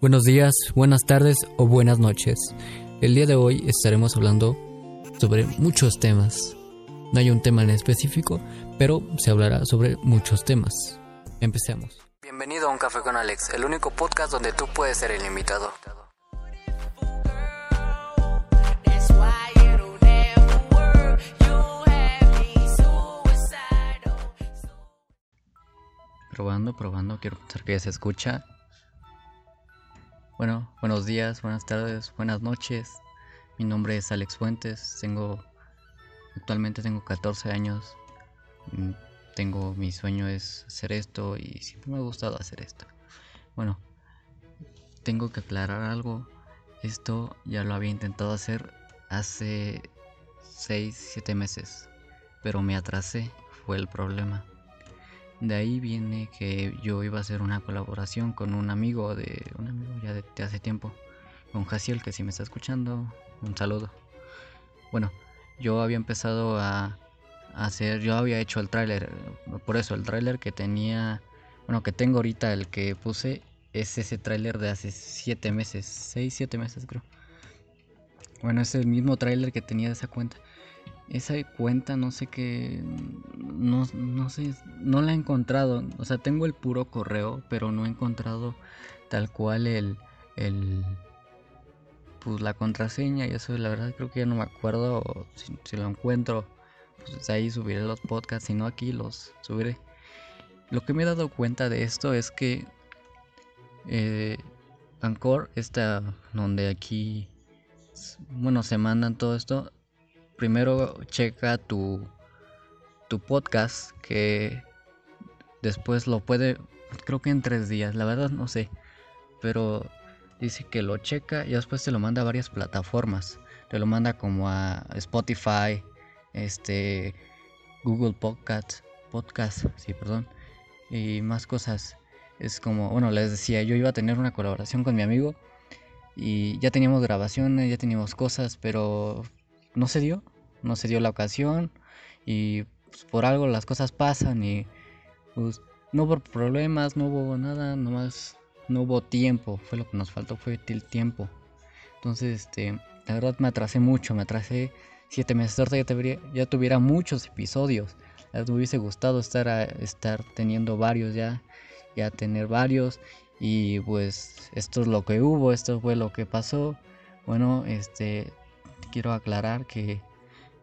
Buenos días, buenas tardes o buenas noches. El día de hoy estaremos hablando sobre muchos temas. No hay un tema en específico, pero se hablará sobre muchos temas. Empecemos. Bienvenido a Un Café con Alex, el único podcast donde tú puedes ser el invitado. Probando, probando, quiero pensar que ya se escucha. Bueno, buenos días, buenas tardes, buenas noches. Mi nombre es Alex Fuentes, tengo actualmente tengo 14 años. Mm, tengo mi sueño es hacer esto y siempre me ha gustado hacer esto. Bueno, tengo que aclarar algo. Esto ya lo había intentado hacer hace 6, 7 meses, pero me atrasé, fue el problema. De ahí viene que yo iba a hacer una colaboración con un amigo de un amigo ya de, hace tiempo, con Jaciel, que si me está escuchando, un saludo. Bueno, yo había empezado a, hacer, yo había hecho el tráiler, por eso el tráiler que tenía, bueno, que tengo ahorita, el que puse, es ese tráiler de hace 7 meses, 6, 7 meses creo. Bueno, es el mismo tráiler que tenía de esa cuenta esa cuenta no sé qué no, no sé no la he encontrado. O sea tengo el puro correo pero no he encontrado tal cual el el pues la contraseña y eso la verdad creo que ya no me acuerdo si, lo encuentro. Pues ahí subiré los podcasts si no aquí los subiré. Lo que me he dado cuenta de esto es que eh, Anchor está donde aquí bueno se mandan todo esto primero checa tu, tu podcast que después lo puede, creo que en tres días, la verdad no sé, pero dice que lo checa y después te lo manda a varias plataformas, te lo manda como a Spotify, este, Google Podcast, podcast, sí, perdón, y más cosas. Es como, bueno, les decía, yo iba a tener una colaboración con mi amigo y ya teníamos grabaciones, ya teníamos cosas, pero no se dio, no se dio la ocasión y pues, por algo las cosas pasan y pues no hubo problemas, no hubo nada, nomás no hubo tiempo, fue lo que nos faltó, fue el tiempo. Entonces, este, la verdad me atrasé mucho, me atrasé siete meses, ahorita ya, tuviera, ya tuviera muchos episodios, me hubiese gustado estar, a, estar teniendo varios ya, ya tener varios y pues esto es lo que hubo, esto fue lo que pasó. Bueno, este, quiero aclarar que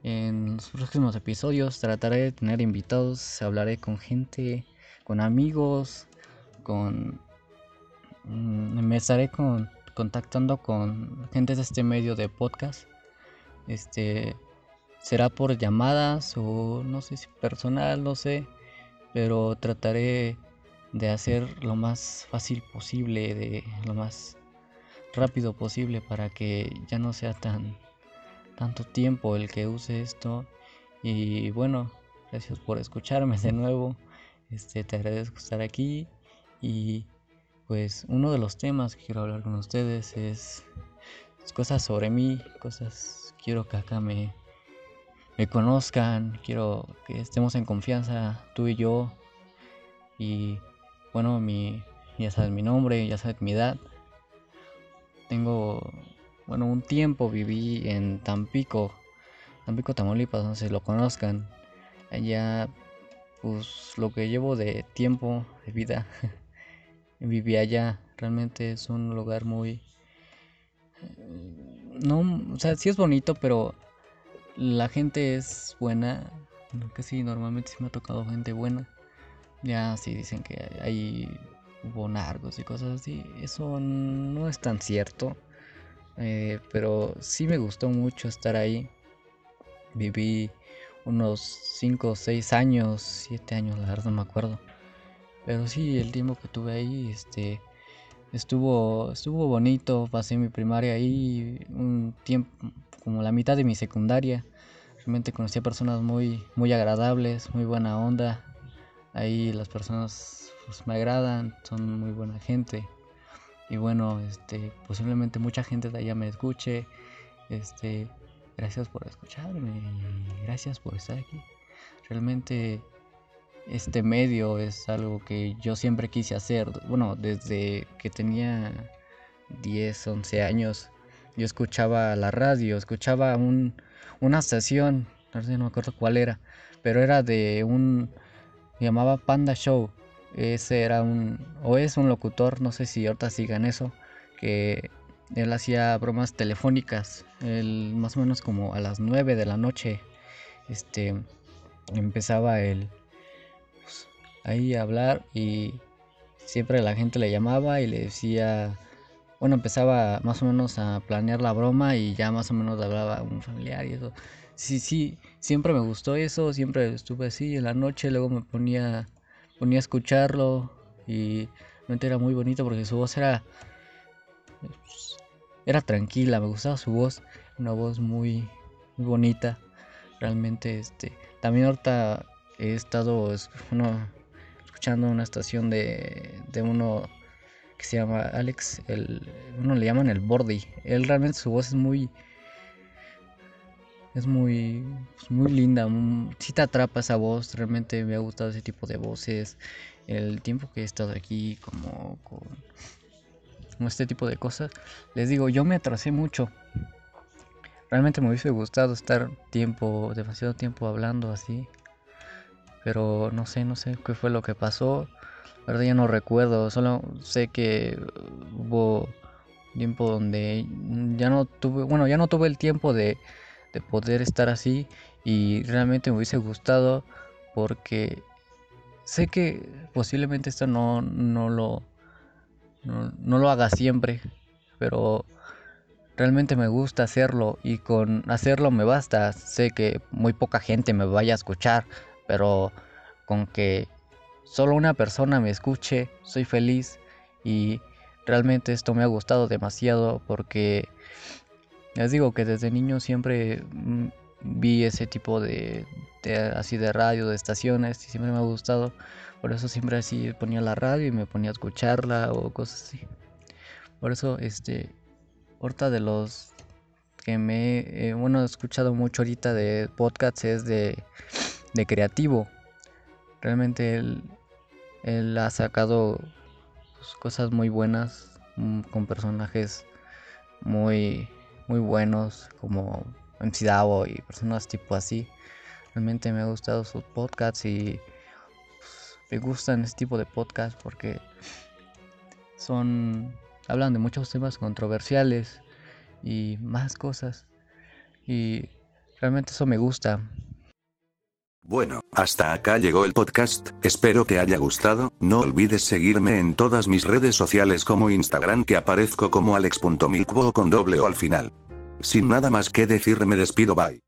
en los próximos episodios trataré de tener invitados, hablaré con gente, con amigos, con... Mm, me estaré con, contactando con gente de este medio de podcast. Este será por llamadas o no sé si personal, no sé, pero trataré de hacer lo más fácil posible, de lo más rápido posible para que ya no sea tan tanto tiempo el que use esto. Y bueno, gracias por escucharme de nuevo. Este, te agradezco estar aquí. Y pues uno de los temas que quiero hablar con ustedes es, cosas sobre mí, cosas quiero que acá me, me conozcan, quiero que estemos en confianza tú y yo. Y bueno, mi, ya sabes mi nombre, ya sabes mi edad. Tengo bueno, un tiempo viví en Tampico, Tampico, Tamaulipas, no sé si lo conozcan. Allá, pues lo que llevo de tiempo, de vida, viví allá. Realmente es un lugar muy... No, o sea, sí es bonito, pero la gente es buena. Que sí, normalmente sí me ha tocado gente buena. Ya sí dicen que hay hubo narcos y cosas así. Eso no es tan cierto. Eh, pero sí me gustó mucho estar ahí. Viví unos 5 o 6 años, 7 años, la verdad no me acuerdo. Pero sí, el tiempo que tuve ahí, este, estuvo, estuvo bonito. Pasé mi primaria ahí, un tiempo, como la mitad de mi secundaria. Realmente conocí a personas muy, muy agradables, muy buena onda. Ahí las personas pues, me agradan, son muy buena gente y bueno, este, posiblemente mucha gente de allá me escuche. Este, gracias por escucharme y gracias por estar aquí. Realmente este medio es algo que yo siempre quise hacer. Bueno, desde que tenía 10, 11 años, yo escuchaba la radio, escuchaba un, una estación, no sé, no me acuerdo cuál era, pero era de un, llamaba Panda Show, ese era un, o es un locutor, no sé si ahorita sigan eso, que él hacía bromas telefónicas, él, más o menos como a las 9 de la noche, este, empezaba él pues, ahí a hablar y siempre la gente le llamaba y le decía, bueno, empezaba más o menos a planear la broma y ya más o menos hablaba un familiar y eso. Sí, sí, siempre me gustó eso, siempre estuve así en la noche, luego me ponía, ponía a escucharlo y realmente era muy bonito porque su voz era, era tranquila, me gustaba su voz, una voz muy, bonita, realmente, este, también ahorita he estado, escuchando una estación de, de uno que se llama Alex, el, uno le llaman el Bordy. Él realmente su voz es muy, es muy, pues, muy linda. Si te atrapa esa voz, realmente me ha gustado ese tipo de voces. El tiempo que he estado aquí, como con, este tipo de cosas, les digo, yo me atrasé mucho. Realmente me hubiese gustado estar tiempo, demasiado tiempo hablando así. Pero no sé, no sé qué fue lo que pasó verdad ya no recuerdo, solo sé que hubo tiempo donde ya no tuve, bueno, ya no tuve el tiempo de, poder estar así y realmente me hubiese gustado porque sé que posiblemente esto no, no lo no, lo haga siempre, pero realmente me gusta hacerlo y con hacerlo me basta. Sé que muy poca gente me vaya a escuchar, pero con que solo una persona me escuche, soy feliz y realmente esto me ha gustado demasiado porque les digo que desde niño siempre mm, vi ese tipo de, así de radio, de estaciones y siempre me ha gustado. Por eso siempre así ponía la radio y me ponía a escucharla o cosas así. Por eso este ahorita de los que me bueno he escuchado mucho ahorita de podcasts es de, de creativo. Realmente el, él ha sacado pues, cosas muy buenas mm, con personajes muy muy buenos como MC Davo y personas tipo así. Realmente me ha gustado sus podcasts y pues, me gustan este tipo de podcasts porque son hablan de muchos temas controversiales y más cosas y realmente eso me gusta bueno, hasta acá llegó el podcast, espero que haya gustado, no olvides seguirme en todas mis redes sociales como Instagram que aparezco como alex.milkbo con doble o al final. Sin nada más que decir me despido bye.